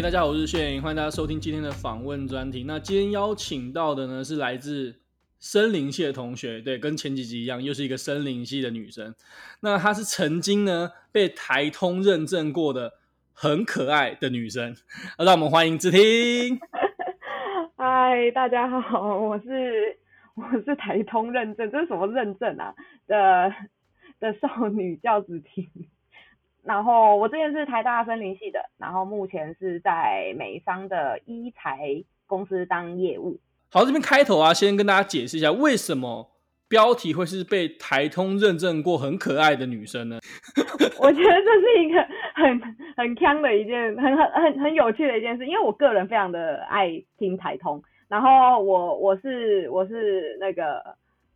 大家好，我是炫，欢迎大家收听今天的访问专题。那今天邀请到的呢是来自森林系的同学，对，跟前几集一样，又是一个森林系的女生。那她是曾经呢被台通认证过的很可爱的女生。那让我们欢迎子婷。嗨，大家好，我是我是台通认证，这是什么认证啊？的的少女叫子婷。然后我之前是台大森林系的，然后目前是在美商的一材公司当业务。好，这边开头啊，先跟大家解释一下，为什么标题会是被台通认证过很可爱的女生呢？我觉得这是一个很很锵的一件，很很很很有趣的一件事，因为我个人非常的爱听台通，然后我我是我是那个。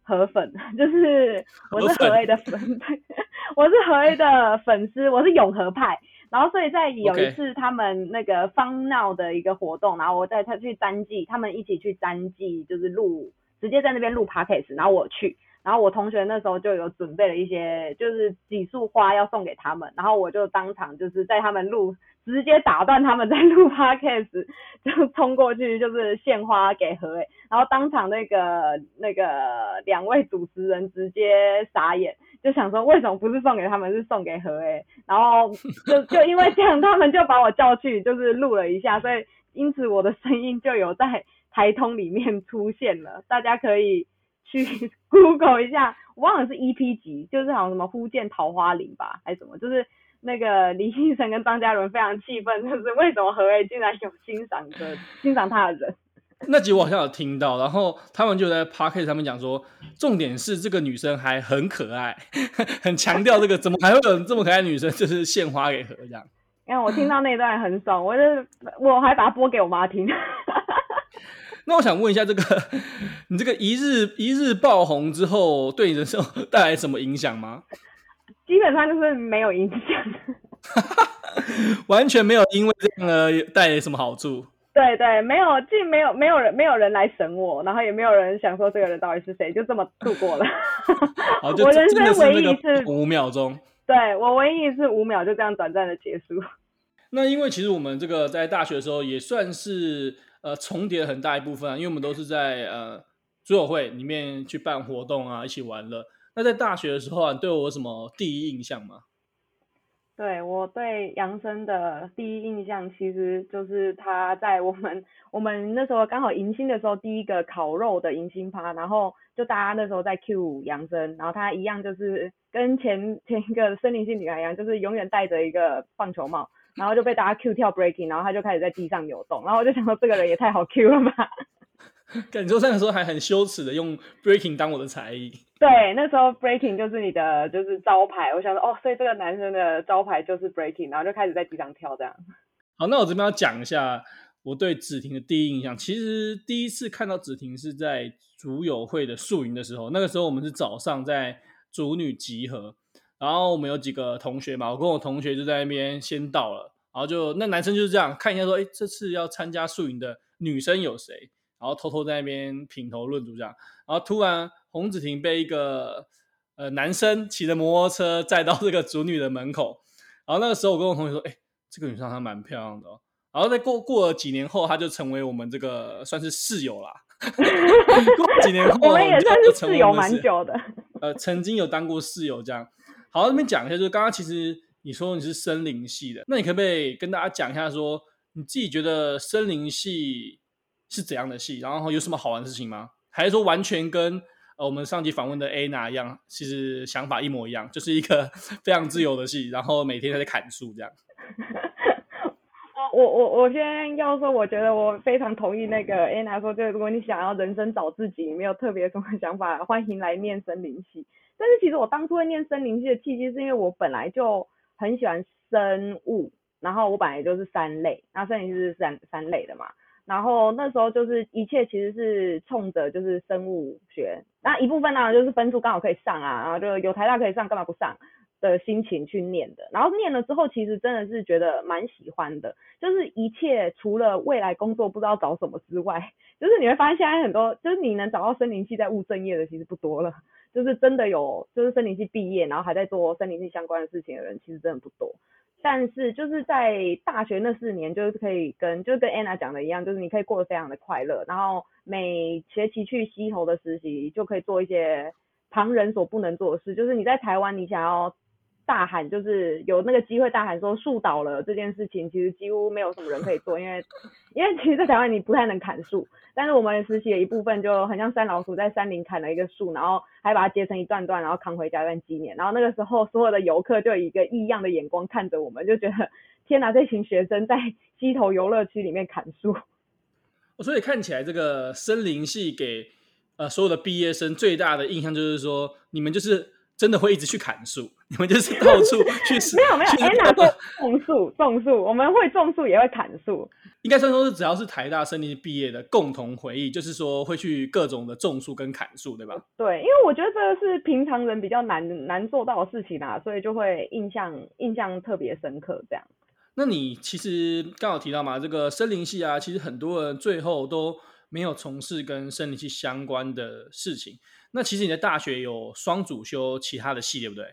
河粉就是我是河 A 的粉，粉 我是河 A 的粉丝，我是永和派。然后所以在有一次他们那个方闹的一个活动.然后我带他去詹记，他们一起去詹记，就是录直接在那边录 Podcast，然后我去，然后我同学那时候就有准备了一些就是几束花要送给他们，然后我就当场就是在他们录。直接打断他们在录 podcast，就冲过去就是献花给何伟，然后当场那个那个两位主持人直接傻眼，就想说为什么不是送给他们，是送给何伟，然后就就因为这样，他们就把我叫去就是录了一下，所以因此我的声音就有在台通里面出现了，大家可以去 Google 一下，我忘了是 EP 集，就是好像什么忽见桃花林吧，还是什么，就是。那个 李奕晨跟张嘉伦非常气愤，就是为什么何 A 竟然有欣赏的欣赏他的人？那集我好像有听到，然后他们就在 Podcast 上面讲说，重点是这个女生还很可爱，很强调这个，怎么还会有这么可爱的女生，就是献花给何这样。因为我听到那段很爽，我就我还把它播给我妈听。那我想问一下，这个 你这个一日一日爆红之后，对你的生活带来什么影响吗？基本上就是没有影响，完全没有因为这样而带来什么好处。对对，没有，既没有没有人没有人来审我，然后也没有人想说这个人到底是谁，就这么度过了。我人生唯一是五秒钟，对我唯一是五秒，就这样短暂的结束。那因为其实我们这个在大学的时候也算是呃重叠很大一部分啊，因为我们都是在呃组委会里面去办活动啊，一起玩乐。那在大学的时候啊，你对我有什么第一印象吗？对，我对杨森的第一印象，其实就是他在我们我们那时候刚好迎新的时候，第一个烤肉的迎新趴，然后就大家那时候在 Q 杨森，然后他一样就是跟前前一个森林系女孩一样，就是永远戴着一个棒球帽，然后就被大家 Q 跳 breaking，然后他就开始在地上扭动，然后我就想说这个人也太好 Q 了吧。感觉那个时候还很羞耻的用 breaking 当我的才艺。对，那时候 breaking 就是你的就是招牌。我想说，哦，所以这个男生的招牌就是 breaking，然后就开始在地上跳这样。好，那我这边要讲一下我对子婷的第一印象。其实第一次看到子婷是在组友会的宿营的时候，那个时候我们是早上在组女集合，然后我们有几个同学嘛，我跟我同学就在那边先到了，然后就那男生就是这样看一下说，哎，这次要参加宿营的女生有谁？然后偷偷在那边品头论足这样，然后突然洪子婷被一个呃男生骑着摩托车载到这个组女的门口，然后那个时候我跟我同学说，哎，这个女生还蛮漂亮的哦。然后在过过了几年后，她就成为我们这个算是室友啦。过了几年后，我们也算是室友蛮久的。呃，曾经有当过室友这样。好，那边讲一下，就是刚刚其实你说你是森林系的，那你可不可以跟大家讲一下说，你自己觉得森林系是怎样的系？然后有什么好玩的事情吗？还是说完全跟呃我们上集访问的 Anna 一样，其实想法一模一样，就是一个 非常自由的系，然后每天在砍树这样。我我我先要说，我觉得我非常同意那个 Anna 说，就如果你想要人生找自己，没有特别什么想法，欢迎来念森林系。但是其实我当初会念森林系的契机，是因为我本来就很喜欢生物，然后我本来就是三类，那森林系是三三类的嘛。然后那时候就是一切其实是冲着就是生物学，那一部分呢就是分数刚好可以上啊，然后就有台大可以上，干嘛不上的心情去念的。然后念了之后，其实真的是觉得蛮喜欢的，就是一切除了未来工作不知道找什么之外，就是你会发现现在很多就是你能找到森林系在务正业的其实不多了，就是真的有就是森林系毕业，然后还在做森林系相关的事情的人，其实真的不多。但是就是在大学那四年，就是可以跟就是跟 Anna 讲的一样，就是你可以过得非常的快乐，然后每学期去西头的实习就可以做一些旁人所不能做的事，就是你在台湾你想要。大喊就是有那个机会大喊说树倒了这件事情，其实几乎没有什么人可以做，因为因为其实，在台湾你不太能砍树，但是我们实习的一部分就很像山老鼠在山林砍了一个树，然后还把它截成一段段，然后扛回家当纪念。然后那个时候所有的游客就以一个异样的眼光看着我们，就觉得天哪，这群学生在溪头游乐区里面砍树。所以看起来这个森林系给呃所有的毕业生最大的印象就是说，你们就是。真的会一直去砍树，你们就是到处去没有 没有，哎，哪个种树种树，我们会种树也会砍树。应该算说是只要是台大森林毕业的共同回忆，就是说会去各种的种树跟砍树，对吧？对，因为我觉得这个是平常人比较难难做到的事情啊，所以就会印象印象特别深刻。这样。那你其实刚好提到嘛，这个森林系啊，其实很多人最后都没有从事跟森林系相关的事情。那其实你的大学有双主修其他的系，对不对？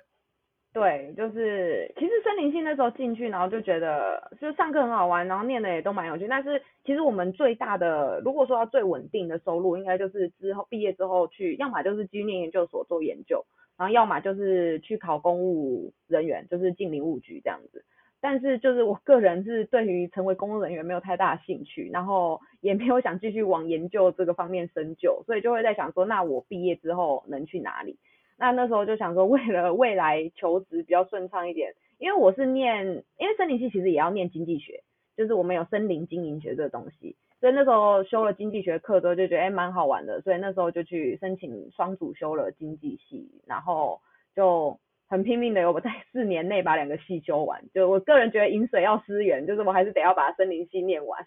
对，就是其实森林系那时候进去，然后就觉得就上课很好玩，然后念的也都蛮有趣。但是其实我们最大的，如果说要最稳定的收入，应该就是之后毕业之后去，要么就是继续念研究所做研究，然后要么就是去考公务人员，就是进林务局这样子。但是就是我个人是对于成为公务人员没有太大兴趣，然后也没有想继续往研究这个方面深究，所以就会在想说，那我毕业之后能去哪里？那那时候就想说，为了未来求职比较顺畅一点，因为我是念，因为森林系其实也要念经济学，就是我们有森林经营学这个东西，所以那时候修了经济学课之后就觉得哎蛮好玩的，所以那时候就去申请双主修了经济系，然后就。很拼命的，我在四年内把两个系修完。就我个人觉得饮水要思源，就是我还是得要把森林系念完。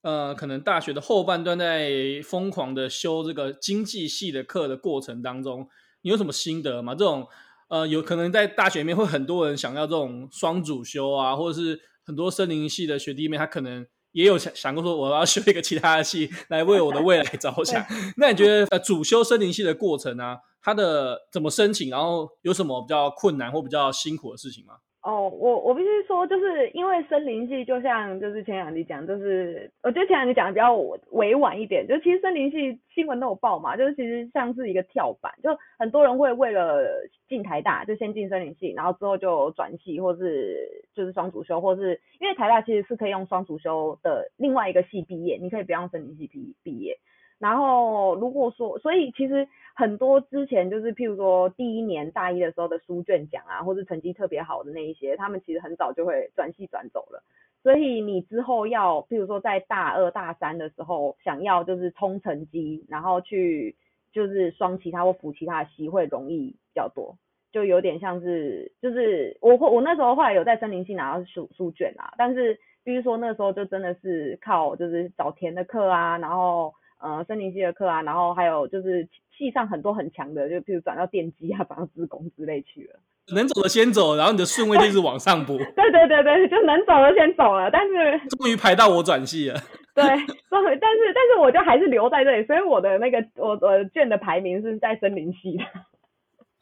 呃，可能大学的后半段在疯狂的修这个经济系的课的过程当中，你有什么心得吗？这种呃，有可能在大学里面会很多人想要这种双主修啊，或者是很多森林系的学弟妹，他可能也有想想过说我要修一个其他的系来为我的未来着想。那你觉得呃，主修森林系的过程啊？它的怎么申请，然后有什么比较困难或比较辛苦的事情吗？哦，我我必须说，就是因为森林系就像就是前两集讲，就是我觉得前两集讲的比较委婉一点，就其实森林系新闻都有报嘛，就是其实像是一个跳板，就很多人会为了进台大就先进森林系，然后之后就转系或是就是双主修，或是因为台大其实是可以用双主修的另外一个系毕业，你可以不用森林系毕毕业。然后如果说，所以其实很多之前就是譬如说第一年大一的时候的书卷奖啊，或是成绩特别好的那一些，他们其实很早就会转系转走了。所以你之后要譬如说在大二大三的时候想要就是冲成绩，然后去就是双其他或辅其他的系会容易比较多，就有点像是就是我我那时候后来有在森林系拿到书书卷啊，但是比如说那时候就真的是靠就是找填的课啊，然后。呃，森林系的课啊，然后还有就是系上很多很强的，就譬如转到电机啊，转到资工之类去了。能走的先走，然后你的顺位就是往上补。对对对对，就能走的先走了。但是 终于排到我转系了。对，终于，但是但是我就还是留在这里，所以我的那个我我卷的排名是在森林系的。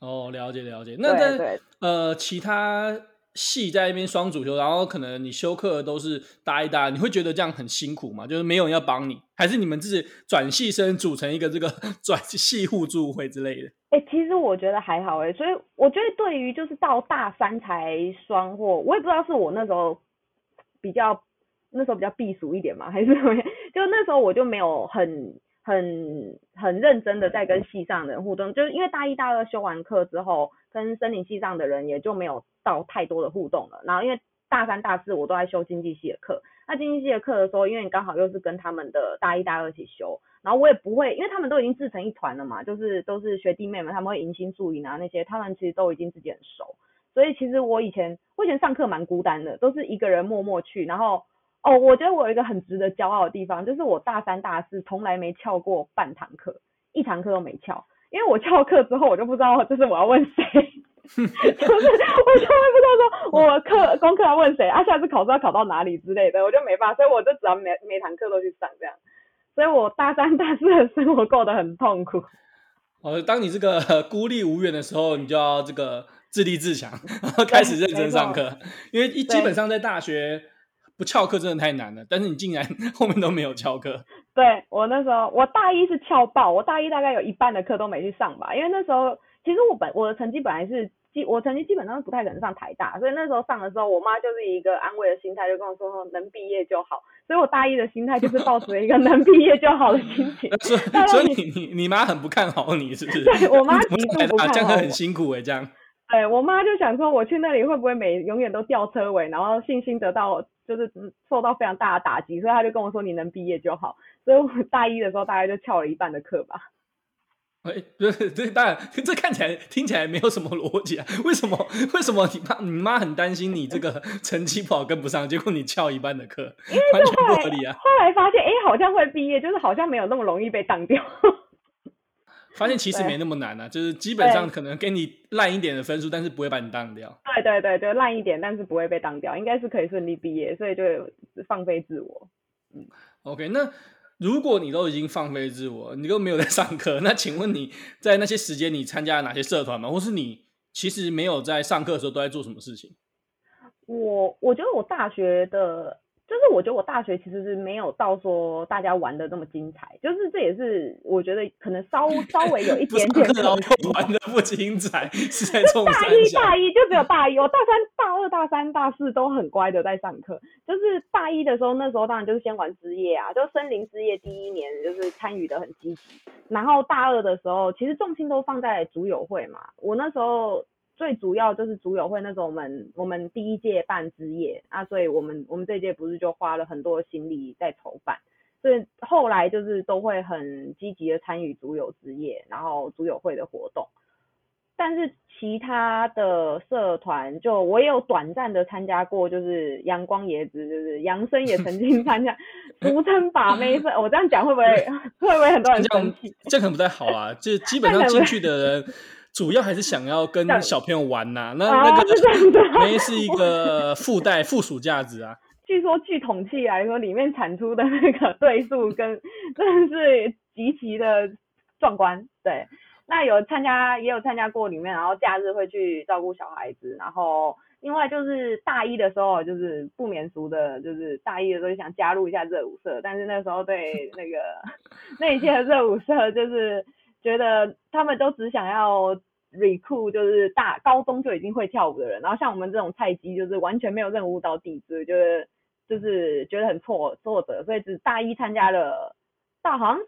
哦，了解了解。那在呃其他。系在那边双主修，然后可能你修课都是搭一搭，你会觉得这样很辛苦吗？就是没有人要帮你，还是你们自己转系生组成一个这个 转系互助会之类的？哎、其实我觉得还好哎，所以我觉得对于就是到大三才双或，我也不知道是我那时候比较那时候比较避俗一点嘛，还是怎么样？就那时候我就没有很。很很认真的在跟系上的人互动，就是因为大一大二修完课之后，跟森林系上的人也就没有到太多的互动了。然后因为大三大四我都在修经济系的课，那经济系的课的时候，因为你刚好又是跟他们的大一大二一起修，然后我也不会，因为他们都已经自成一团了嘛，就是都是学弟妹们，他们会迎新宿营啊那些，他们其实都已经自己很熟，所以其实我以前我以前上课蛮孤单的，都是一个人默默去，然后。哦，我觉得我有一个很值得骄傲的地方，就是我大三、大四从来没翘过半堂课，一堂课都没翘。因为我翘课之后，我就不知道就是我要问谁，就是我从来不知道说我课功课要问谁啊，下次考试要考到哪里之类的，我就没办法，所以我就只要每每堂课都去上这样。所以我大三、大四的生活过得很痛苦。哦，当你这个孤立无援的时候，你就要这个自立自强，然后开始认真上课。因为一基本上在大学不翘课真的太难了，但是你竟然 后面都没有翘课。对，我那时候，我大一是翘爆，我大一大概有一半的课都没去上吧，因为那时候其实我本我的成绩本来是基。我成绩基本上不太可能上台大，所以那时候上的时候，我妈就是一个安慰的心态，就跟我说能毕业就好。所以我大一的心态就是抱持一个 能毕业就好的心情。所以，所以你你你妈很不看好你，是不是？对，我妈极度不看好我。这样很辛苦哎、欸，这样。对，我妈就想说，我去那里会不会每永远都吊车尾，然后信心得到就是受到非常大的打击，所以他就跟我说你能毕业就好。所以我大一的时候大概就翘了一半的课吧。哎，对对，当然，这看起来听起来没有什么逻辑啊。为什么？为什么你妈你妈很担心你这个成绩不好跟不上，结果你翘一半的课，完全不合理啊。后来发现，哎，好像会毕业，就是好像没有那么容易被当掉。发现其实没那么难啊，就是基本上可能给你烂一点的分数，但是不会把你当掉。对对对，就烂一点，但是不会被当掉，应该是可以顺利毕业，所以就放飞自我。嗯，OK，那。如果你都已经放飞自我，你都没有在上课，那请问你在那些时间你参加了哪些社团吗？或是你其实没有在上课的时候都在做什么事情？我我觉得我大学的。就是我觉得我大学其实是没有到说大家玩的那么精彩，就是这也是我觉得可能稍 稍微有一点点可能玩的不精彩，是在中大一大一就只有大一，我大三、大二、大三、大四都很乖的在上课。就是大一的时候，那时候当然就是先玩之夜啊，就森林之夜第一年就是参与的很积极。然后大二的时候，其实重心都放在组友会嘛，我那时候。最主要就是组友会那时候，我们我们第一届办之夜啊，所以我们我们这届不是就花了很多心力在筹办，所以后来就是都会很积极的参与组友之夜，然后组友会的活动。但是其他的社团，就我也有短暂的参加过，就是阳光椰子，就是杨生也曾经参加，俗称把妹社。我这样讲会不会 会不会很多人生气？这样可能不太好啊，就基本 上进去的人。主要还是想要跟小朋友玩呐、啊，那那个没是一个附带附属价值啊。据说据统计来说，里面产出的那个对数跟 真的是极其的壮观。对，那有参加也有参加过里面，然后假日会去照顾小孩子，然后另外就是大一的时候，就是不免俗的，就是大一的时候就想加入一下热舞社，但是那时候对那个 那一届的热舞社就是。觉得他们都只想要 recruit，就是大高中就已经会跳舞的人，然后像我们这种菜鸡，就是完全没有任何舞蹈底子，就是就是觉得很挫挫折，所以只大一参加了，到好像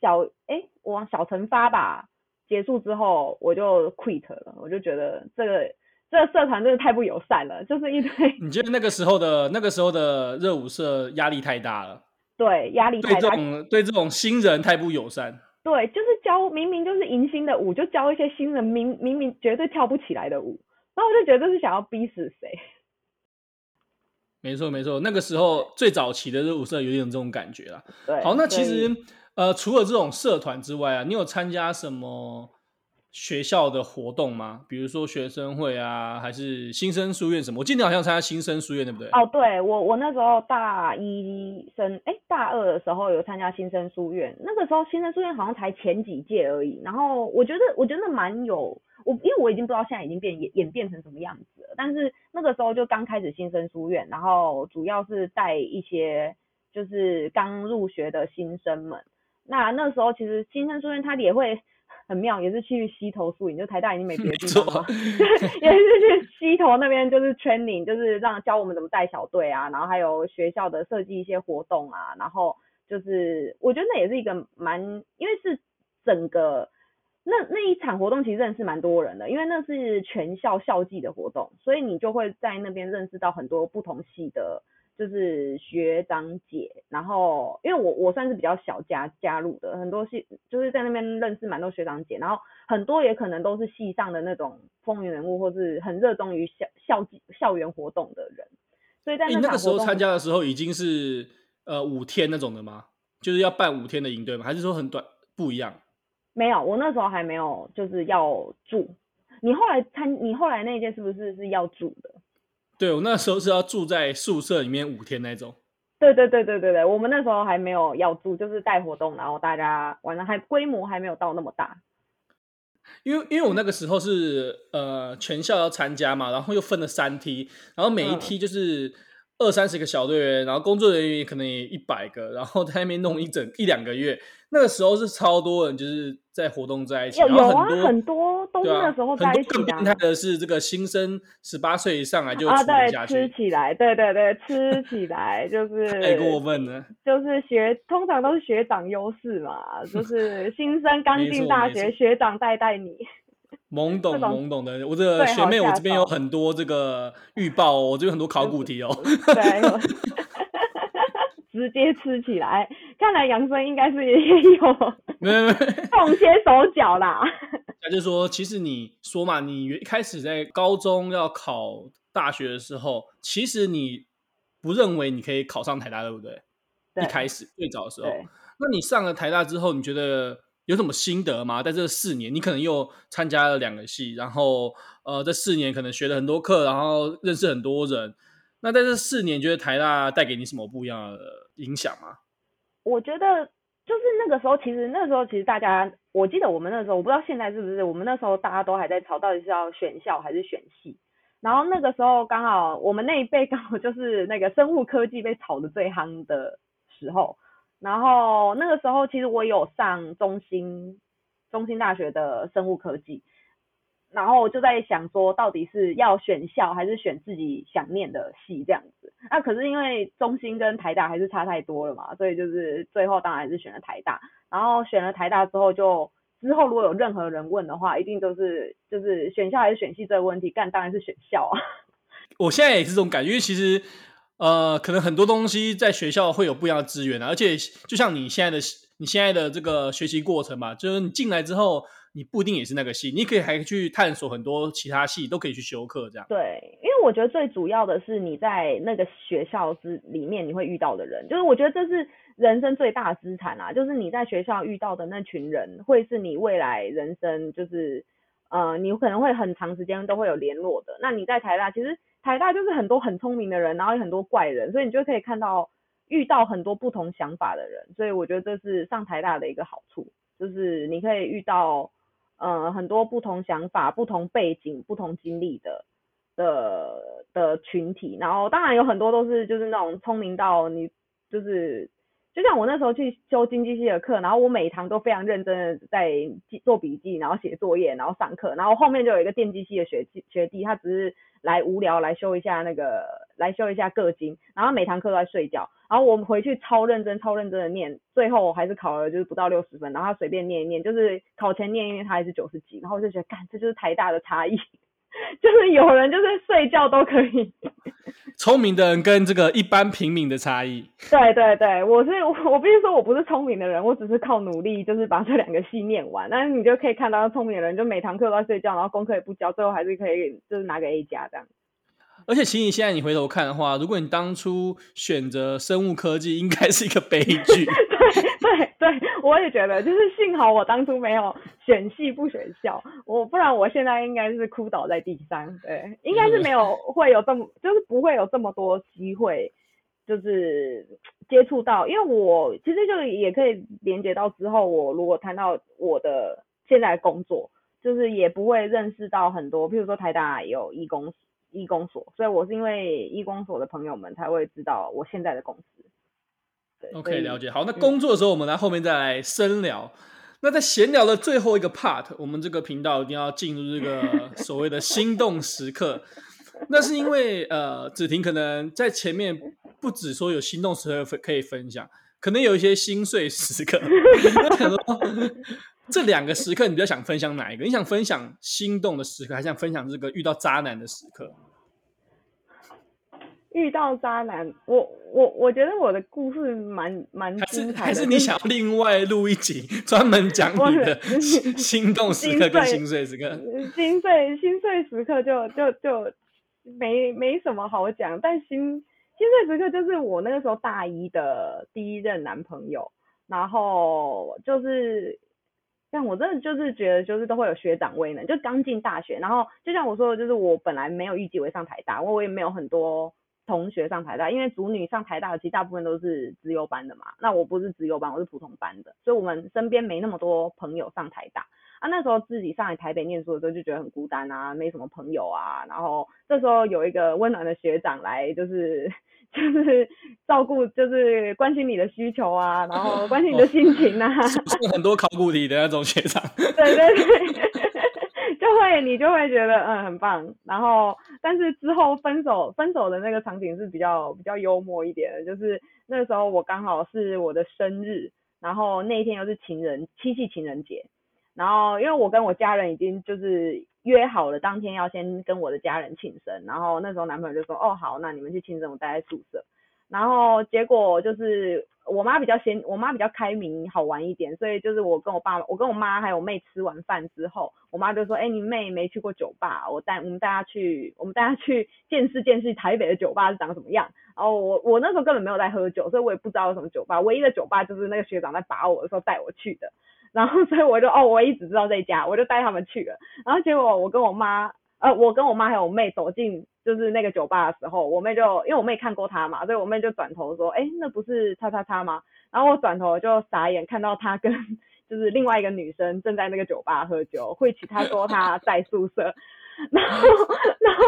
小哎、欸，我往小成发吧，结束之后我就 quit 了，我就觉得这个这个社团真的太不友善了，就是一堆。你觉得那个时候的那个时候的热舞社压力太大了？对，压力太大。对这种对这种新人太不友善。对，就是教明明就是迎新的舞，就教一些新人明明明绝对跳不起来的舞，然后我就觉得这是想要逼死谁。没错没错，那个时候最早期的热舞社有点这种感觉啦。对，好，那其实呃，除了这种社团之外啊，你有参加什么？学校的活动吗？比如说学生会啊，还是新生书院什么？我记得好像参加新生书院，对不对？哦，对，我我那时候大一升，哎，大二的时候有参加新生书院。那个时候新生书院好像才前几届而已。然后我觉得我觉得蛮有，我因为我已经不知道现在已经变演演变成什么样子了。但是那个时候就刚开始新生书院，然后主要是带一些就是刚入学的新生们。那那时候其实新生书院他也会。很妙，也是去溪头宿营，就台大已经没别的地方了，也是去溪头那边就是 training，就是让教我们怎么带小队啊，然后还有学校的设计一些活动啊，然后就是我觉得那也是一个蛮，因为是整个那那一场活动其实认识蛮多人的，因为那是全校校际的活动，所以你就会在那边认识到很多不同系的。就是学长姐，然后因为我我算是比较小加加入的，很多系就是在那边认识蛮多学长姐，然后很多也可能都是系上的那种风云人物，或是很热衷于校校校园活动的人，所以在那，那个时候参加的时候已经是呃五天那种的吗？就是要办五天的营队吗？还是说很短不一样？没有，我那时候还没有就是要住。你后来参你后来那一届是不是是要住的？对，我那时候是要住在宿舍里面五天那种。对对对对对对，我们那时候还没有要住，就是带活动，然后大家玩的还规模还没有到那么大。因为因为我那个时候是呃全校要参加嘛，然后又分了三梯，然后每一梯就是二三十个小队员，然后工作人员可能也一百个，然后在那边弄一整一两个月。那个时候是超多人，就是在活动在一起，有啊，很多都是那时候在一起。更变态的是，这个新生十八岁以上来就啊，对，吃起来，对对对，吃起来就 是太过分了。就是学，通常都是学长优势嘛，就是新生刚进大学，学长带带你。懵懂懵懂的，我这个学妹，我这边有很多这个预报、哦，我这边很多考古题哦。对。直接吃起来，看来杨生应该是也有没有 动些手脚啦。那就说，其实你说嘛，你一开始在高中要考大学的时候，其实你不认为你可以考上台大，对不对？对，一开始最早的时候，那你上了台大之后，你觉得有什么心得吗？在这四年，你可能又参加了两个系，然后呃，这四年可能学了很多课，然后认识很多人。那在这四年，觉得台大带给你什么不一样的影响吗？我觉得就是那个时候，其实那个时候其实大家，我记得我们那时候，我不知道现在是不是，我们那时候大家都还在吵到底是要选校还是选系。然后那个时候刚好我们那一辈刚好就是那个生物科技被炒得最夯的时候。然后那个时候其实我有上中兴中兴大学的生物科技。然后就在想说，到底是要选校还是选自己想念的系这样子？那可是因为中兴跟台大还是差太多了嘛，所以就是最后当然还是选了台大。然后选了台大之后就，就之后如果有任何人问的话，一定都是就是选校还是选系这个问题，干当然是选校啊。我现在也是这种感觉，因为其实呃，可能很多东西在学校会有不一样的资源啊，而且就像你现在的你现在的这个学习过程嘛，就是你进来之后。你不一定也是那个系，你可以还去探索很多其他系，都可以去修课这样。对，因为我觉得最主要的是你在那个学校之里面你会遇到的人，就是我觉得这是人生最大的资产啊，就是你在学校遇到的那群人，会是你未来人生就是呃，你可能会很长时间都会有联络的。那你在台大，其实台大就是很多很聪明的人，然后有很多怪人，所以你就可以看到遇到很多不同想法的人，所以我觉得这是上台大的一个好处，就是你可以遇到。呃，很多不同想法、不同背景、不同经历的的的群体，然后当然有很多都是就是那种聪明到你就是，就像我那时候去修经济系的课，然后我每一堂都非常认真的在记做笔记，然后写作业，然后上课，然后后面就有一个电机系的学弟学弟，他只是来无聊来修一下那个来修一下个经，然后每堂课都在睡觉。然后我们回去超认真、超认真的念，最后我还是考了就是不到六十分。然后他随便念一念，就是考前念一念，他还是九十几。然后我就觉得，干，这就是台大的差异，就是有人就是睡觉都可以。聪明的人跟这个一般平民的差异。对对对，我是 我必须说我不是聪明的人，我只是靠努力，就是把这两个戏念完。但是你就可以看到，聪明的人就每堂课都在睡觉，然后功课也不交，最后还是可以就是拿个 A 加这样。而且，其实现在你回头看的话，如果你当初选择生物科技，应该是一个悲剧。对对对，我也觉得，就是幸好我当初没有选系不选校，我不然我现在应该是哭倒在地上。对，应该是没有会有这么，就是不会有这么多机会，就是接触到，因为我其实就也可以连接到之后，我如果谈到我的现在工作，就是也不会认识到很多，譬如说台大也有医工。医工所，所以我是因为医工所的朋友们才会知道我现在的公司。对，OK，了解。好，那工作的时候，我们来后面再来深聊。嗯、那在闲聊的最后一个 part，我们这个频道一定要进入这个 所谓的心动时刻。那是因为呃，子婷可能在前面不止说有心动时刻可以分享，可能有一些心碎时刻。这两个时刻，你比较想分享哪一个？你想分享心动的时刻，还是想分享这个遇到渣男的时刻？遇到渣男，我我我觉得我的故事蛮蛮精彩的。还是你想要另外录一集，专门讲你的 心动时刻跟心碎时刻？心碎心碎时刻就就就没没什么好讲，但心心碎时刻就是我那个时候大一的第一任男朋友，然后就是。但我真的就是觉得，就是都会有学长威能，就刚进大学，然后就像我说的，就是我本来没有预计会上台大，我我也没有很多同学上台大，因为主女上台大其实大部分都是资优班的嘛，那我不是资优班，我是普通班的，所以我们身边没那么多朋友上台大。啊，那时候自己上来台北念书的时候就觉得很孤单啊，没什么朋友啊。然后这时候有一个温暖的学长来，就是 就是照顾，就是关心你的需求啊，然后关心你的心情啊。是很多考古题的那种学长。对 对对。就会你就会觉得嗯很棒，然后但是之后分手分手的那个场景是比较比较幽默一点的，就是那个时候我刚好是我的生日，然后那一天又是情人七夕情人节，然后因为我跟我家人已经就是约好了当天要先跟我的家人庆生，然后那时候男朋友就说哦好，那你们去庆生，我待在宿舍，然后结果就是。我妈比较先，我妈比较开明，好玩一点，所以就是我跟我爸，我跟我妈还有我妹吃完饭之后，我妈就说：“哎、你妹没去过酒吧，我带我们带她去，我们带她去见识见识台北的酒吧是长什么样。”然后我我那时候根本没有在喝酒，所以我也不知道有什么酒吧，唯一的酒吧就是那个学长在把我的时候带我去的。然后 所以我就哦，我一直知道这家，我就带他们去了。然后结果我跟我妈。呃，我跟我妈还有我妹走进就是那个酒吧的时候，我妹就因为我妹看过他嘛，所以我妹就转头说，哎、那不是叉叉叉吗？然后我转头就傻眼，看到他跟就是另外一个女生正在那个酒吧喝酒，会其他说他在宿舍，然后 然后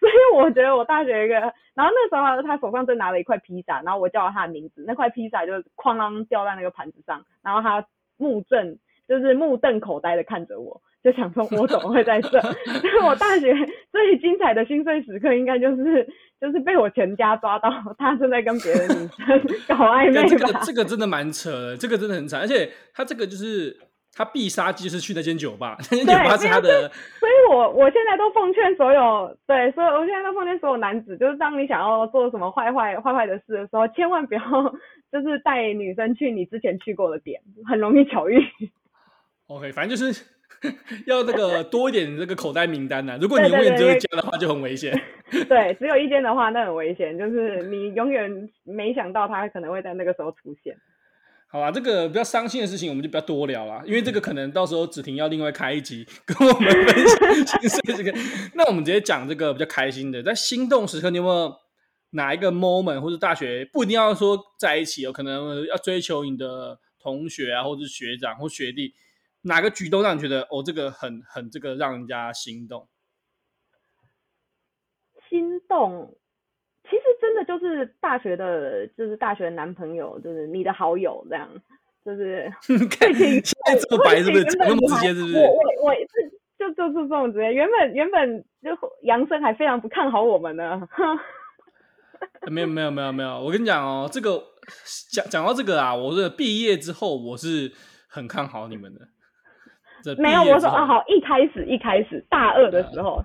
所以我觉得我大学一个，然后那时候他手上正拿了一块披萨，然后我叫了他的名字，那块披萨就哐啷掉在那个盘子上，然后他目瞪就是目瞪口呆的看着我。就想说，我怎么会在这？就 是我大学最精彩的心碎时刻，应该就是就是被我全家抓到，他正在跟别的女生搞暧昧吧。这个这个真的蛮扯的，这个真的很惨，而且他这个就是他必杀技是去那间酒吧，那间酒吧是他的。所以我我现在都奉劝所有，对，所以我现在都奉劝所有男子，就是当你想要做什么坏坏坏坏的事的时候，千万不要就是带女生去你之前去过的点，很容易巧遇。OK，反正就是。要那个多一点这个口袋名单呢、啊？如果你永远只有一间的话，就很危险。对，只有一间的话，那很危险，就是你永远没想到他可能会在那个时候出现。好吧，这个比较伤心的事情，我们就不要多聊了，因为这个可能到时候子婷要另外开一集跟我们分享心碎这个。那我们直接讲这个比较开心的，在心动时刻，你有没有哪一个 moment 或者大学不一定要说在一起，有可能要追求你的同学啊，或者是学长或学弟？哪个举动让你觉得哦，这个很很这个让人家心动？心动，其实真的就是大学的，就是大学的男朋友，就是你的好友这样，就是 看现在这么白是不是？这么直接是不是？我我我是就就是这种直接，原本原本就杨生还非常不看好我们呢。没有没有没有没有，我跟你讲哦，这个讲讲到这个啊，我是毕业之后我是很看好你们的。没有，我说啊，好，一开始一开始大二的时候，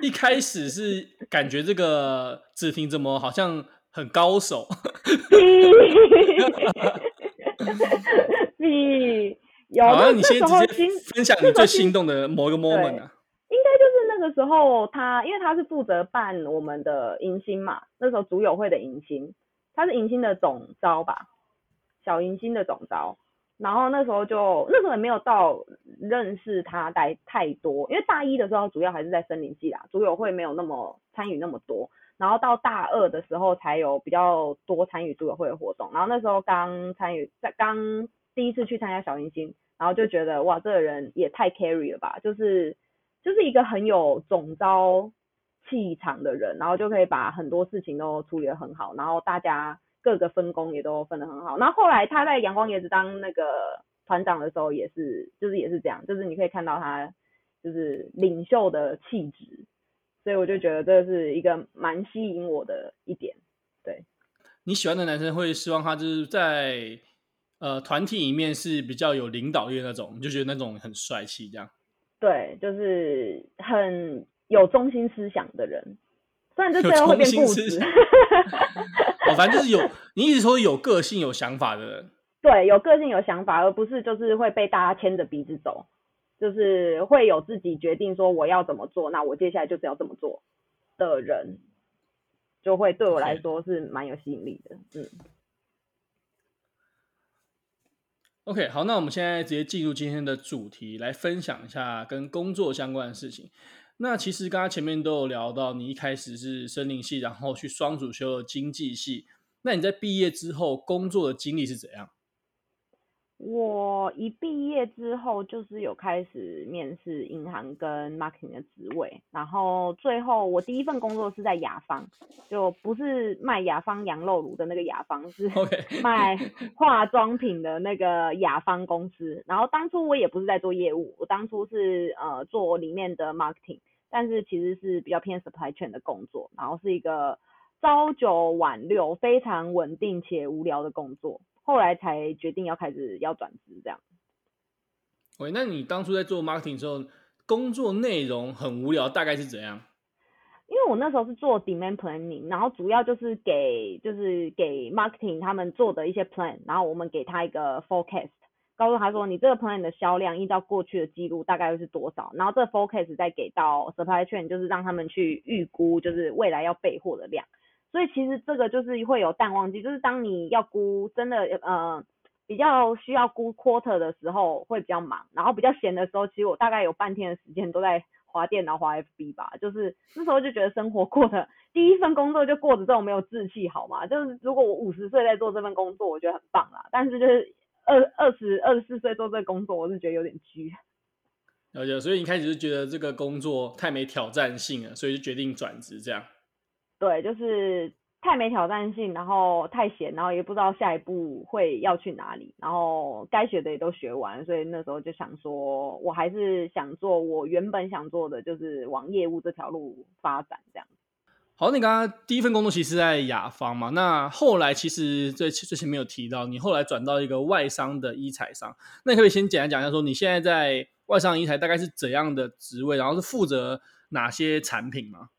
一开始是感觉这个子婷怎么好像很高手，你有，好，那你先直接分享你最心动的 某一个 moment 啊，应该就是那个时候他，因为他是负责办我们的迎新嘛，那时候组友会的迎新，他是迎新的总招吧，小迎新的总召。然后那时候就那时候也没有到认识他待太多，因为大一的时候主要还是在森林系啦，组友会没有那么参与那么多。然后到大二的时候才有比较多参与组友会的活动。然后那时候刚参与在刚第一次去参加小迎新，然后就觉得哇，这个人也太 carry 了吧，就是就是一个很有总招气场的人，然后就可以把很多事情都处理得很好，然后大家。各个分工也都分得很好，然后后来他在阳光椰子当那个团长的时候，也是就是也是这样，就是你可以看到他就是领袖的气质，所以我就觉得这是一个蛮吸引我的一点。对，你喜欢的男生会希望他就是在呃团体里面是比较有领导力的那种，你就觉得那种很帅气这样。对，就是很有中心思想的人。虽然这最后会变固执，哦，反正就是有，你一直说有个性、有想法的人，对，有个性、有想法，而不是就是会被大家牵着鼻子走，就是会有自己决定说我要怎么做，那我接下来就是要怎么做的人，就会对我来说是蛮有吸引力的。嗯，OK，好，那我们现在直接进入今天的主题，来分享一下跟工作相关的事情。那其实刚刚前面都有聊到，你一开始是森林系，然后去双主修了经济系。那你在毕业之后工作的经历是怎样？我一毕业之后，就是有开始面试银行跟 marketing 的职位，然后最后我第一份工作是在雅芳，就不是卖雅芳羊肉炉的那个雅芳，是 卖化妆品的那个雅芳公司。然后当初我也不是在做业务，我当初是呃做里面的 marketing，但是其实是比较偏 supply chain 的工作，然后是一个朝九晚六、非常稳定且无聊的工作。后来才决定要开始要转职这样。喂，那你当初在做 marketing 的时候，工作内容很无聊，大概是怎样？因为我那时候是做 demand planning，然后主要就是给就是给 marketing 他们做的一些 plan，然后我们给他一个 forecast，告诉他说你这个 plan 的销量依照过去的记录大概会是多少，然后这个 forecast 再给到 supply chain，就是让他们去预估就是未来要备货的量。所以其实这个就是会有淡旺季，就是当你要估真的呃比较需要估 quarter 的时候会比较忙，然后比较闲的时候，其实我大概有半天的时间都在滑电脑滑 FB 吧，就是那时候就觉得生活过得第一份工作就过得这种没有志气好吗？就是如果我五十岁在做这份工作，我觉得很棒啦，但是就是二二十二十四岁做这个工作，我是觉得有点虚。了解，所以一开始就觉得这个工作太没挑战性了，所以就决定转职这样。对，就是太没挑战性，然后太闲，然后也不知道下一步会要去哪里，然后该学的也都学完，所以那时候就想说，我还是想做我原本想做的，就是往业务这条路发展这样。好，你刚刚第一份工作其实是在雅芳嘛，那后来其实最最前面有提到，你后来转到一个外商的医材商，那你可以先简单讲一下，说你现在在外商医材大概是怎样的职位，然后是负责哪些产品吗？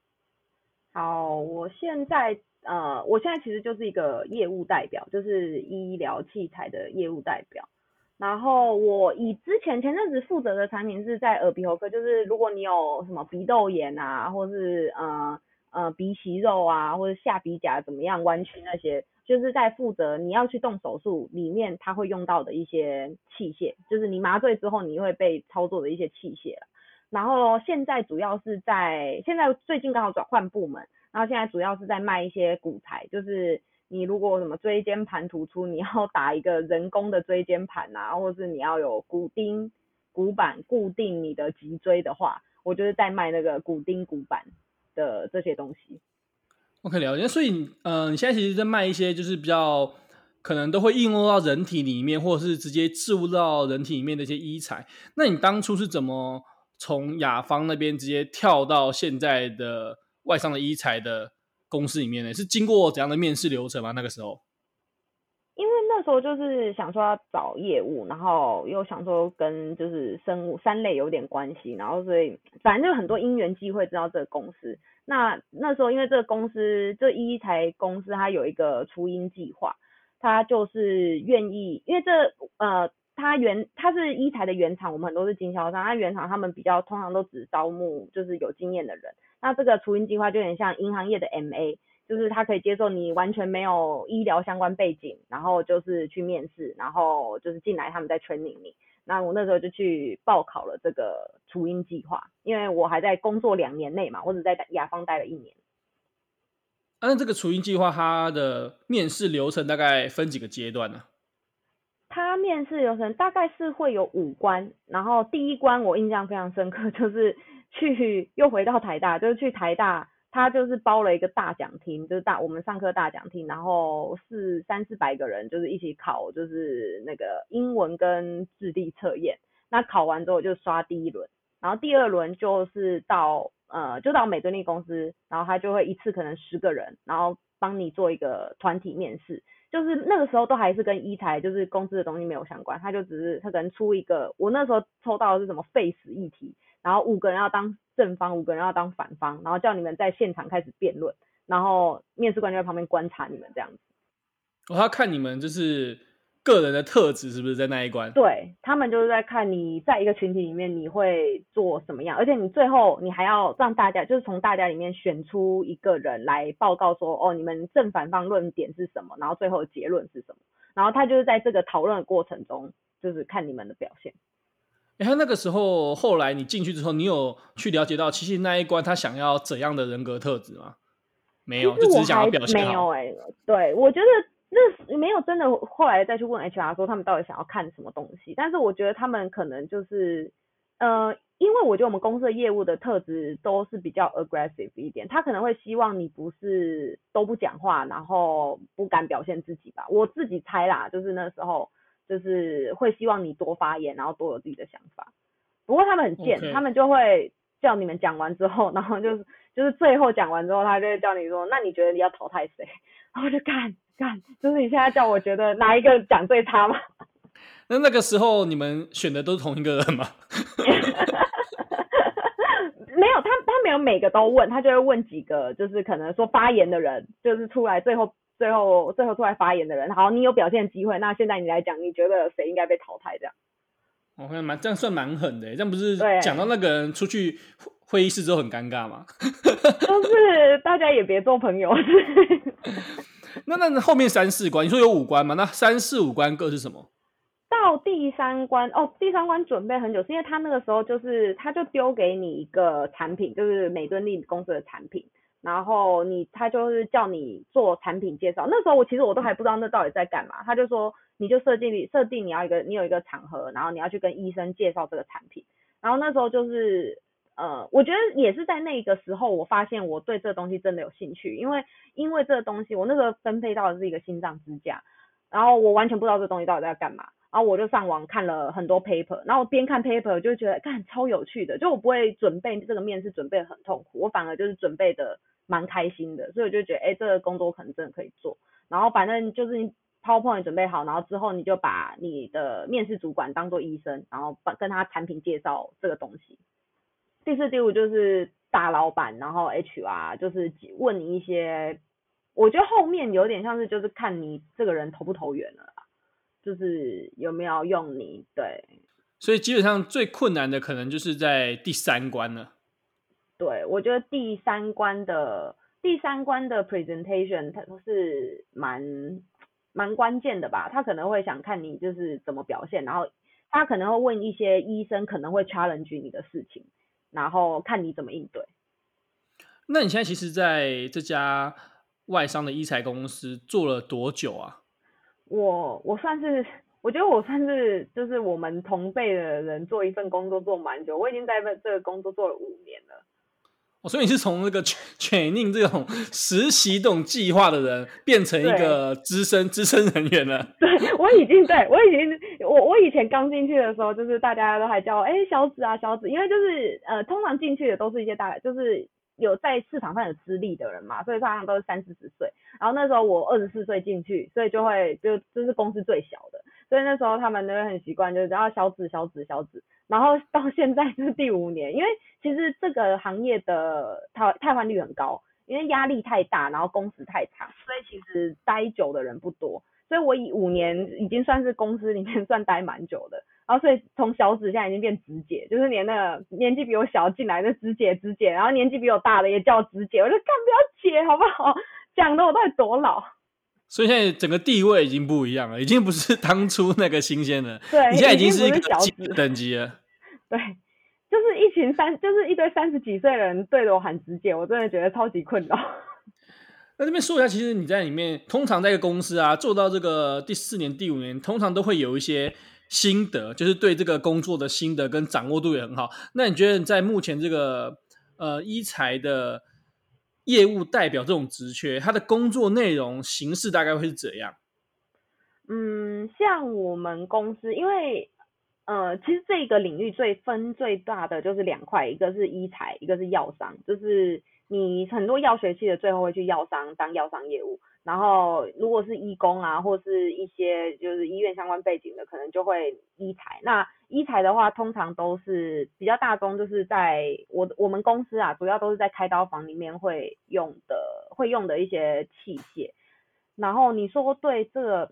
好，我现在呃，我现在其实就是一个业务代表，就是医疗器材的业务代表。然后我以之前前阵子负责的产品是在耳鼻喉科，就是如果你有什么鼻窦炎啊，或是呃呃鼻息肉啊，或者下鼻甲怎么样弯曲那些，就是在负责你要去动手术里面它会用到的一些器械，就是你麻醉之后你会被操作的一些器械了。然后现在主要是在现在最近刚好转换部门，然后现在主要是在卖一些骨材，就是你如果什么椎间盘突出，你要打一个人工的椎间盘啊，或者是你要有骨钉、骨板固定你的脊椎的话，我就是在卖那个骨钉、骨板的这些东西。OK，了解。所以，呃，你现在其实在卖一些就是比较可能都会应用到人体里面，或者是直接置入到人体里面的一些医材。那你当初是怎么？从雅芳那边直接跳到现在的外商的医材的公司里面呢，是经过怎样的面试流程吗？那个时候，因为那时候就是想说要找业务，然后又想说跟就是生物三类有点关系，然后所以反正就很多因缘机会知道这个公司。那那时候因为这个公司这医材公司它有一个初音计划，它就是愿意，因为这呃。它原它是医材的原厂，我们很多是经销商。它原厂他们比较通常都只招募就是有经验的人。那这个雏鹰计划就有点像银行业的 MA，就是他可以接受你完全没有医疗相关背景，然后就是去面试，然后就是进来他们在 training 你。那我那时候就去报考了这个雏鹰计划，因为我还在工作两年内嘛，我只在雅芳待了一年。那这个雏鹰计划它的面试流程大概分几个阶段呢？他面试流程大概是会有五关，然后第一关我印象非常深刻，就是去又回到台大，就是去台大，他就是包了一个大讲厅，就是大我们上课大讲厅，然后是三四百个人，就是一起考，就是那个英文跟智力测验。那考完之后就刷第一轮，然后第二轮就是到呃就到美敦力公司，然后他就会一次可能十个人，然后帮你做一个团体面试。就是那个时候都还是跟一才就是公司的东西没有相关，他就只是他可能出一个，我那时候抽到的是什么废死议题，然后五个人要当正方，五个人要当反方，然后叫你们在现场开始辩论，然后面试官就在旁边观察你们这样子。哦，他看你们就是。个人的特质是不是在那一关？对，他们就是在看你在一个群体里面你会做什么样，而且你最后你还要让大家就是从大家里面选出一个人来报告说，哦，你们正反方论点是什么，然后最后的结论是什么，然后他就是在这个讨论的过程中，就是看你们的表现。哎，他那个时候后来你进去之后，你有去了解到其实那一关他想要怎样的人格特质吗？没有，就只是想要表现好。没有哎、欸，对，我觉得。那没有真的后来再去问 HR 说他们到底想要看什么东西，但是我觉得他们可能就是，呃，因为我觉得我们公司的业务的特质都是比较 aggressive 一点，他可能会希望你不是都不讲话，然后不敢表现自己吧。我自己猜啦，就是那时候就是会希望你多发言，然后多有自己的想法。不过他们很贱，Okay. 他们就会叫你们讲完之后，然后就是就是最后讲完之后，他就会叫你说，那你觉得你要淘汰谁？然后就干。干，就是你现在叫我觉得哪一个讲最差吗？那那个时候你们选的都是同一个人吗？没有，他他没有每个都问，他就会问几个，就是可能说发言的人，就是出来最后最后最后出来发言的人。好，你有表现机会，那现在你来讲，你觉得谁应该被淘汰？这样？我看蛮这样算蛮狠的，这样不是讲到那个人出去会议室之后很尴尬吗？就是大家也别做朋友。那那后面三四关，你说有五关吗？那三四五关各是什么？到第三关哦，第三关准备很久，是因为他那个时候就是他就丢给你一个产品，就是美敦力公司的产品，然后你他就是叫你做产品介绍。那时候我其实我都还不知道那到底在干嘛，他就说你就设定设定你要一个你有一个场合，然后你要去跟医生介绍这个产品，然后那时候就是。呃，我觉得也是在那个时候，我发现我对这个东西真的有兴趣，因为因为这个东西，我那个分配到的是一个心脏支架，然后我完全不知道这东西到底在干嘛，然后我就上网看了很多 paper，然后边看 paper 就觉得干超有趣的，就我不会准备这个面试准备很痛苦，我反而就是准备的蛮开心的，所以我就觉得哎，这个工作可能真的可以做，然后反正就是你 PowerPoint 准备好，然后之后你就把你的面试主管当做医生，然后把跟他产品介绍这个东西。第四、第五就是大老板，然后 HR 就是问你一些，我觉得后面有点像是就是看你这个人投不投缘了啦，就是有没有用你，对。所以基本上最困难的可能就是在第三关了。对，我觉得第三关的第三关的 presentation 它是蛮蛮关键的吧，他可能会想看你就是怎么表现，然后他可能会问一些医生可能会 challenge 你的事情。然后看你怎么应对。那你现在其实在这家外商的医材公司做了多久啊？我我算是，我觉得我算是，就是我们同辈的人做一份工作做蛮久，我已经在这个工作做了五年了。所以你是从那个 training 这种实习这种计划的人，变成一个资深资深人员了。对，我已经对我已经我我以前刚进去的时候，就是大家都还叫我哎、欸、小紫啊小紫，因为就是呃通常进去的都是一些大概就是有在市场上有资历的人嘛，所以通常都是三四十岁。然后那时候我二十四岁进去，所以就会就就是公司最小的，所以那时候他们都会很习惯，就是叫小子小子小子。然后到 现在是第五年，因为其实这个行业的汰汰换率很高，因为压力太大，然后工时太长，所以其实待久的人不多。所以我以五年已经算是公司里面 算待蛮久的。然后所以从小子现在已经变直姐，就是连那个年纪比我小进来的直姐直姐，然后年纪比我大的也叫直姐，我就干不要姐好不好？讲的我到底多老？所以现在整个地位已经不一样了，已经不是 当初那个新鲜的，对，你现在已经是一个小等级了。对，就是一群三，就是一堆三十几岁的人对着我喊直姐，我真的觉得超级困扰。那这边说一下，其实你在里面，通常在一个公司啊，做到这个第四年、第五年，通常都会有一些心得，就是对这个工作的心得跟掌握度也很好。那你觉得在目前这个呃一财的？业务代表这种职缺，他的工作内容形式大概会是怎样？嗯，像我们公司，因为呃，其实这个领域最分最大的就是两块，一个是医材，一个是药商，就是你很多药学系的最后会去药商当药商业务。然后，如果是医工啊，或是一些就是医院相关背景的，可能就会医材。那医材的话，通常都是比较大宗，就是在我我们公司啊，主要都是在开刀房里面会用的，会用的一些器械。然后你说对这个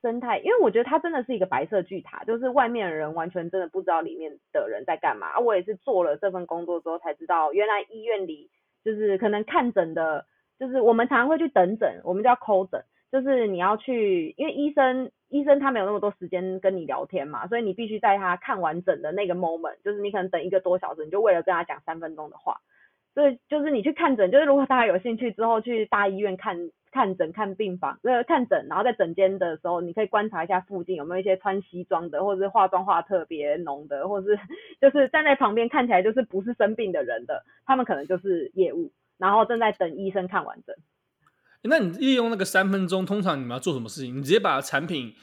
生态，因为我觉得它真的是一个白色巨塔，就是外面的人完全真的不知道里面的人在干嘛。我也是做了这份工作之后才知道，原来医院里就是可能看诊的。就是我们常常会去等诊，我们叫抠诊，就是你要去，因为医生医生他没有那么多时间跟你聊天嘛，所以你必须在他看完诊的那个 moment，就是你可能等一个多小时，你就为了跟他讲三分钟的话，所以就是你去看诊，就是如果大家有兴趣之后去大医院看看诊、看病房，呃，看诊，然后在诊间的时候，你可以观察一下附近有没有一些穿西装的，或者是化妆化特别浓的，或者是 就是站在旁边看起来就是不是生病的人的，他们可能就是业务，然后正在等医生看完整。那你利用那个三分钟，通常你们要做什么事情？你直接把产品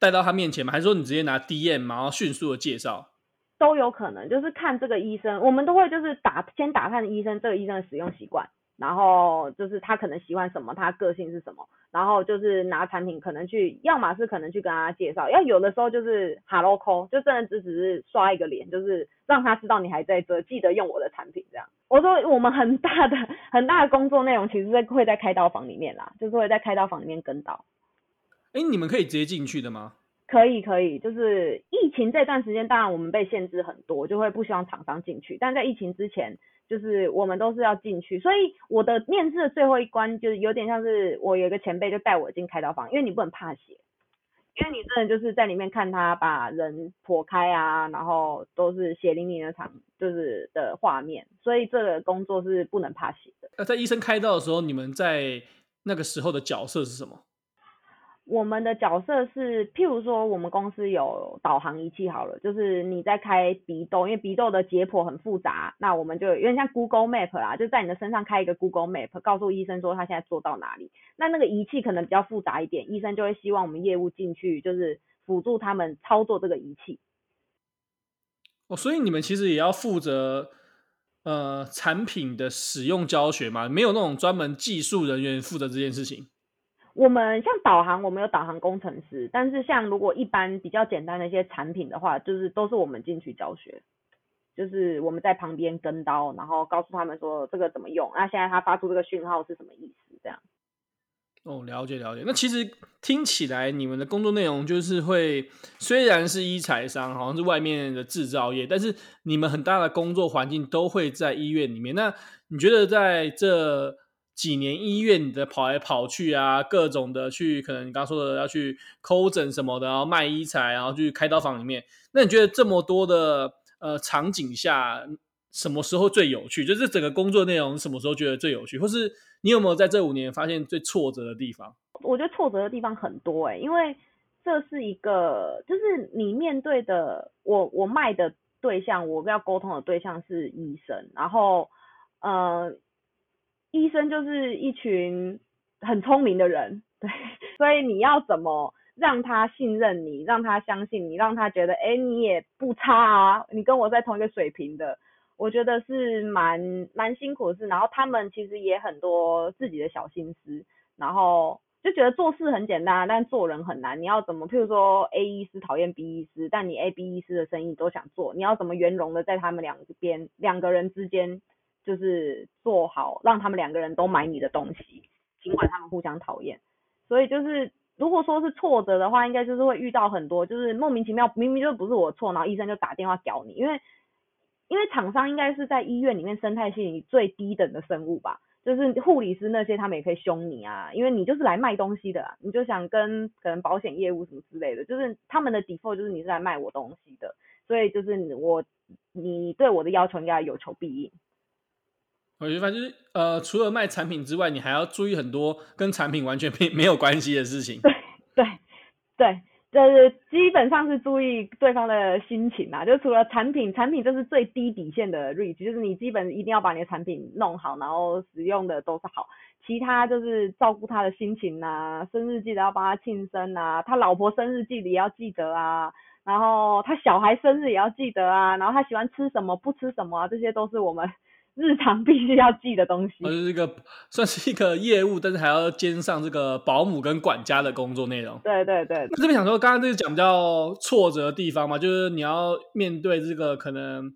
带到他面前吗？还是说你直接拿 DM，然后迅速的介绍？都有可能，就是看这个医生，我们都会就是打先打探医生这个医生的使用习惯。然后就是他可能喜欢什么，他个性是什么，然后就是拿产品可能去，要么是可能去跟他介绍，要有的时候就是 hello call，就真的只只是刷一个脸，就是让他知道你还在这，记得用我的产品这样。我说我们很大的很大的工作内容，其实是会在开刀房里面啦，就是会在开刀房里面跟刀。哎，你们可以直接进去的吗？可以可以，就是疫情这段时间，当然我们被限制很多，就会不希望厂商进去，但在疫情之前。就是我们都是要进去，所以我的面试的最后一关就是有点像是我有一个前辈就带我进开刀房，因为你不能怕血，因为你真的就是在里面看他把人剖开啊，然后都是血淋淋的场，就是的画面，所以这个工作是不能怕血的。那在医生开刀的时候，你们在那个时候的角色是什么？我们的角色是，譬如说，我们公司有导航仪器，好了，就是你在开鼻窦，因为鼻窦的解剖很复杂，那我们就有点像 Google Map 啦，就在你的身上开一个 Google Map，告诉医生说他现在做到哪里。那那个仪器可能比较复杂一点，医生就会希望我们业务进去，就是辅助他们操作这个仪器。哦，所以你们其实也要负责呃产品的使用教学嘛？没有那种专门技术人员负责这件事情。我们像导航，我们有导航工程师，但是像如果一般比较简单的一些产品的话，就是都是我们进去教学，就是我们在旁边跟刀，然后告诉他们说这个怎么用，那现在他发出这个讯号是什么意思？这样。哦，了解了解。那其实听起来你们的工作内容就是会，虽然是医材商，好像是外面的制造业，但是你们很大的工作环境都会在医院里面。那你觉得在这？几年医院你的跑来跑去啊，各种的去，可能你刚刚说的要去抠诊什么的，然后卖医材，然后去开刀房里面。那你觉得这么多的呃场景下，什么时候最有趣？就是整个工作内容什么时候觉得最有趣？或是你有没有在这五年发现最挫折的地方？我觉得挫折的地方很多哎、因为这是一个，就是你面对的，我我卖的对象，我要沟通的对象是医生，然后呃。医生就是一群很聪明的人，对，所以你要怎么让他信任你，让他相信你，让他觉得，哎，你也不差啊，你跟我在同一个水平的，我觉得是蛮蛮辛苦的事。然后他们其实也很多自己的小心思，然后就觉得做事很简单，但做人很难。你要怎么，譬如说 A 医师讨厌 B 医师，但你 A、B 医师的生意都想做，你要怎么圆融的在他们两边两个人之间？就是做好，让他们两个人都买你的东西，尽管他们互相讨厌。所以就是，如果说是挫折的话，应该就是会遇到很多，就是莫名其妙，明明就不是我错，然后医生就打电话屌你，因为因为厂商应该是在医院里面生态系里最低等的生物吧，就是护理师那些他们也可以凶你啊，因为你就是来卖东西的，你就想跟可能保险业务什么之类的，就是他们的底座就是你是来卖我东西的，所以就是我你对我的要求应该有求必应。我觉得反正就是呃，除了卖产品之外，你还要注意很多跟产品完全没 没有关系的事情。对对对，就是基本上是注意对方的心情嘛。就除了产品，产品就是最低底线的 reach，就是你基本一定要把你的产品弄好，然后使用的都是好。其他就是照顾他的心情啊，生日记得要帮他庆生啊，他老婆生日记得也要记得啊，然后他小孩生日也要记得啊，然后他喜欢吃什么不吃什么啊，这些都是我们。日常必须要记的东西，就是一个 算是一个业务，但是还要兼上这个保姆跟管家的工作内容。对对对，那这边想说，刚刚就是讲比较挫折的地方嘛，就是你要面对这个可能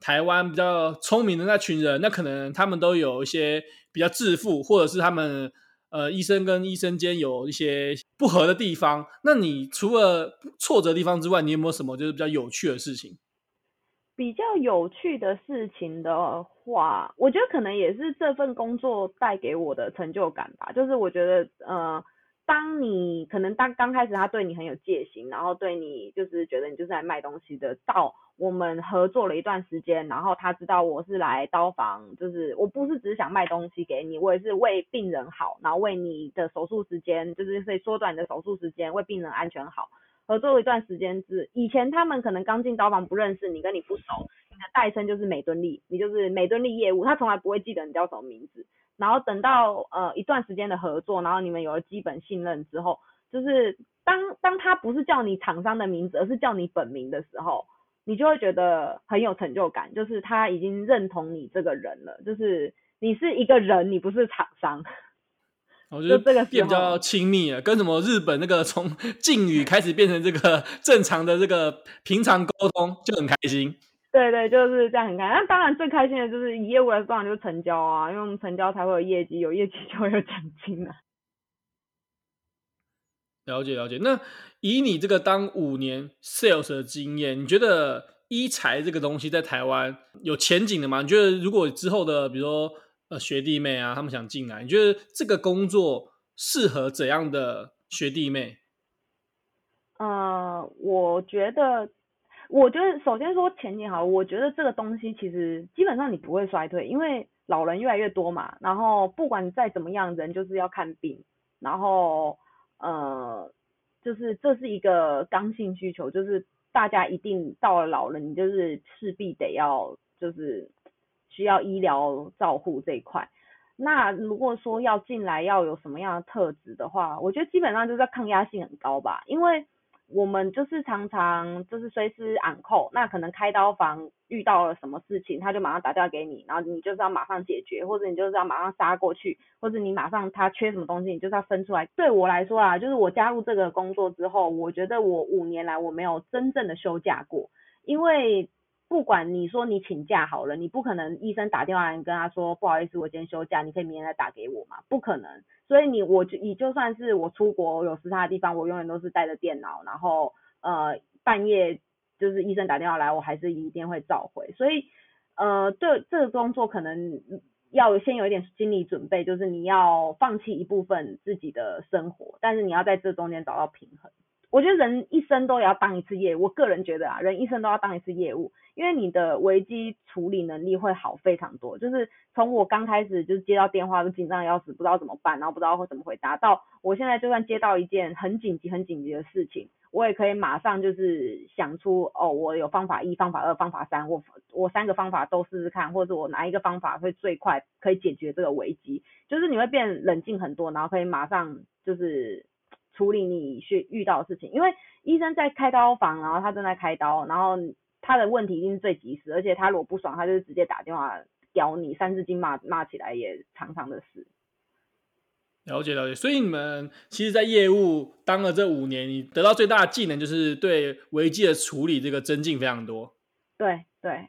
台湾比较聪明的那群人，那可能他们都有一些比较自负，或者是他们呃医生跟医生间有一些不合的地方。那你除了挫折的地方之外，你有没有什么就是比较有趣的事情？比较有趣的事情的话，我觉得可能也是这份工作带给我的成就感吧。就是我觉得，呃，当你可能当刚开始他对你很有戒心，然后对你就是觉得你就是来卖东西的，到我们合作了一段时间，然后他知道我是来刀房，就是我不是只想卖东西给你，我也是为病人好，然后为你的手术时间，就是可以缩短你的手术时间，为病人安全好。合作了一段时间是以前他们可能刚进刀房不认识你，跟你不熟，你的代称就是美敦力，你就是美敦力业务，他从来不会记得你叫什么名字。然后等到呃一段时间的合作，然后你们有了基本信任之后，就是当当他不是叫你厂商的名字，而是叫你本名的时候，你就会觉得很有成就感，就是他已经认同你这个人了，就是你是一个人，你不是厂商。我觉得这个变比较亲密了，跟什么日本那个从敬语开始变成这个正常的这个平常沟通就很开心。对对，就是这样很开心。那当然最开心的就是以业务来说，当然就是成交啊，因为我们成交才会有业绩，有业绩就会有奖金啊。了解了解。那以你这个当五年 sales 的经验，你觉得医材这个东西在台湾有前景的吗？你觉得如果之后的，比如说呃学弟妹啊，他们想进来，你觉得这个工作适合怎样的学弟妹？呃，我觉得。我觉得首先说前景好，我觉得这个东西其实基本上你不会衰退，因为老人越来越多嘛。然后不管再怎么样，人就是要看病。然后呃，就是这是一个刚性需求，就是大家一定到了老了，你就是势必得要就是需要医疗照护这一块。那如果说要进来要有什么样的特质的话，我觉得基本上就是抗压性很高吧，因为。我们就是常常就是随时 on call，那可能开刀房遇到了什么事情，他就马上打电话给你，然后你就是要马上解决，或者你就是要马上杀过去，或者你马上他缺什么东西，你就是要分出来。对我来说啊，就是我加入这个工作之后，我觉得我五年来我没有真正的休假过，因为。不管你说你请假好了，你不可能医生打电话来跟他说不好意思，我今天休假，你可以明天再打给我嘛？不可能。所以你我就你就算是我出国有时差的地方，我永远都是带着电脑，然后呃半夜就是医生打电话来，我还是一定会召回。所以呃对这个工作可能要先有一点心理准备，就是你要放弃一部分自己的生活，但是你要在这中间找到平衡。我觉得人一生都要当一次业，我个人觉得啊，人一生都要当一次业务，因为你的危机处理能力会好非常多。就是从我刚开始就是接到电话都紧张要死，不知道怎么办，然后不知道会怎么回答，到我现在就算接到一件很紧急、很紧急的事情，我也可以马上就是想出哦，我有方法一、方法二、方法三，我我三个方法都试试看，或者我哪一个方法会最快可以解决这个危机，就是你会变冷静很多，然后可以马上就是。处理你去遇到的事情，因为医生在开刀房，然后他正在开刀，然后他的问题一定是最及时，而且他如果不爽，他就是直接打电话屌你，三字经骂骂起来也常常的事。了解了解，所以你们其实，在业务当了这五年，你得到最大的技能就是对危机的处理这个增进非常多。对对。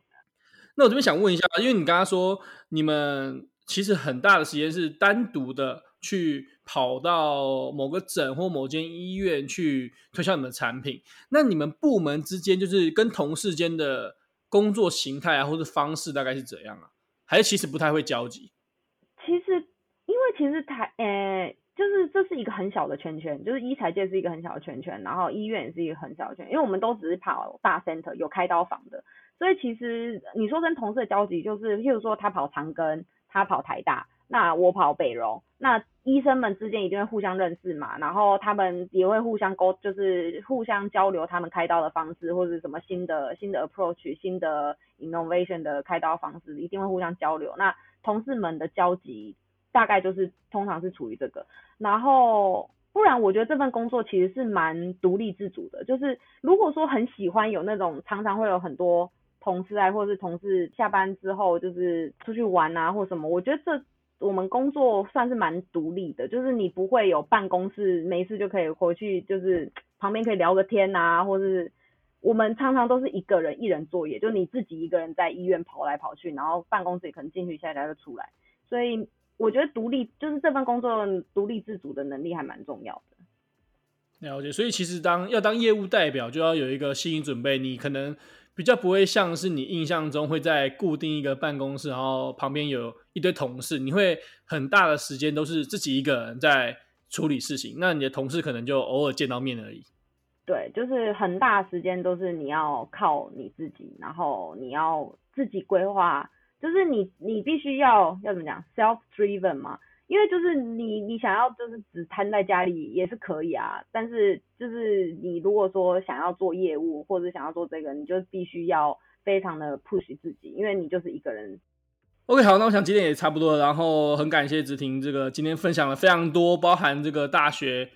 那我这边想问一下，因为你刚刚说你们其实很大的时间是单独的去。跑到某个诊或某间医院去推销你们的产品，那你们部门之间就是跟同事间的工作形态啊，或者方式大概是怎样啊？还是其实不太会交集？其实，因为其实台，呃、就是这是一个很小的圈圈，就是医材界是一个很小的圈圈，然后医院也是一个很小的圈，因为我们都只是跑大 center 有开刀房的，所以其实你说跟同事的交集，就是譬如说他跑长庚，他跑台大。那我跑北荣，那医生们之间一定会互相认识嘛，然后他们也会互相沟，就是互相交流他们开刀的方式，或者什么新的新的 approach、新的 innovation 的开刀方式，一定会互相交流。那同事们的交集大概就是通常是处于这个，然后不然我觉得这份工作其实是蛮独立自主的，就是如果说很喜欢有那种常常会有很多同事啊，或者是同事下班之后就是出去玩啊或什么，我觉得这。我们工作算是蛮独立的，就是你不会有办公室，没事就可以回去，就是旁边可以聊个天啊，或是我们常常都是一个人一人作业，就你自己一个人在医院跑来跑去，然后办公室也可能进去一下下就出来，所以我觉得独立就是这份工作独立自主的能力还蛮重要的。了解，所以其实当要当业务代表，就要有一个心理准备，你可能。比较不会像是你印象中会在固定一个办公室，然后旁边有一堆同事，你会很大的时间都是自己一个人在处理事情，那你的同事可能就偶尔见到面而已。对，就是很大时间都是你要靠你自己，然后你要自己规划，就是你你必须要要怎么讲，self driven 嘛，因为就是你你想要就是只瘫在家里也是可以啊，但是就是你如果说想要做业务或者想要做这个，你就必须要非常的 push 自己，因为你就是一个人。OK，好，那我想今天也差不多了，然后很感谢子婷这个今天分享了非常多，包含这个大学。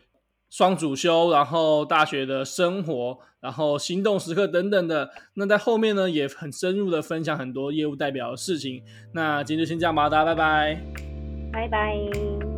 双主修，然后大学的生活，然后心动时刻等等的。那在后面呢，也很深入的分享很多业务代表的事情。那今天就先这样吧，大家拜拜，拜拜。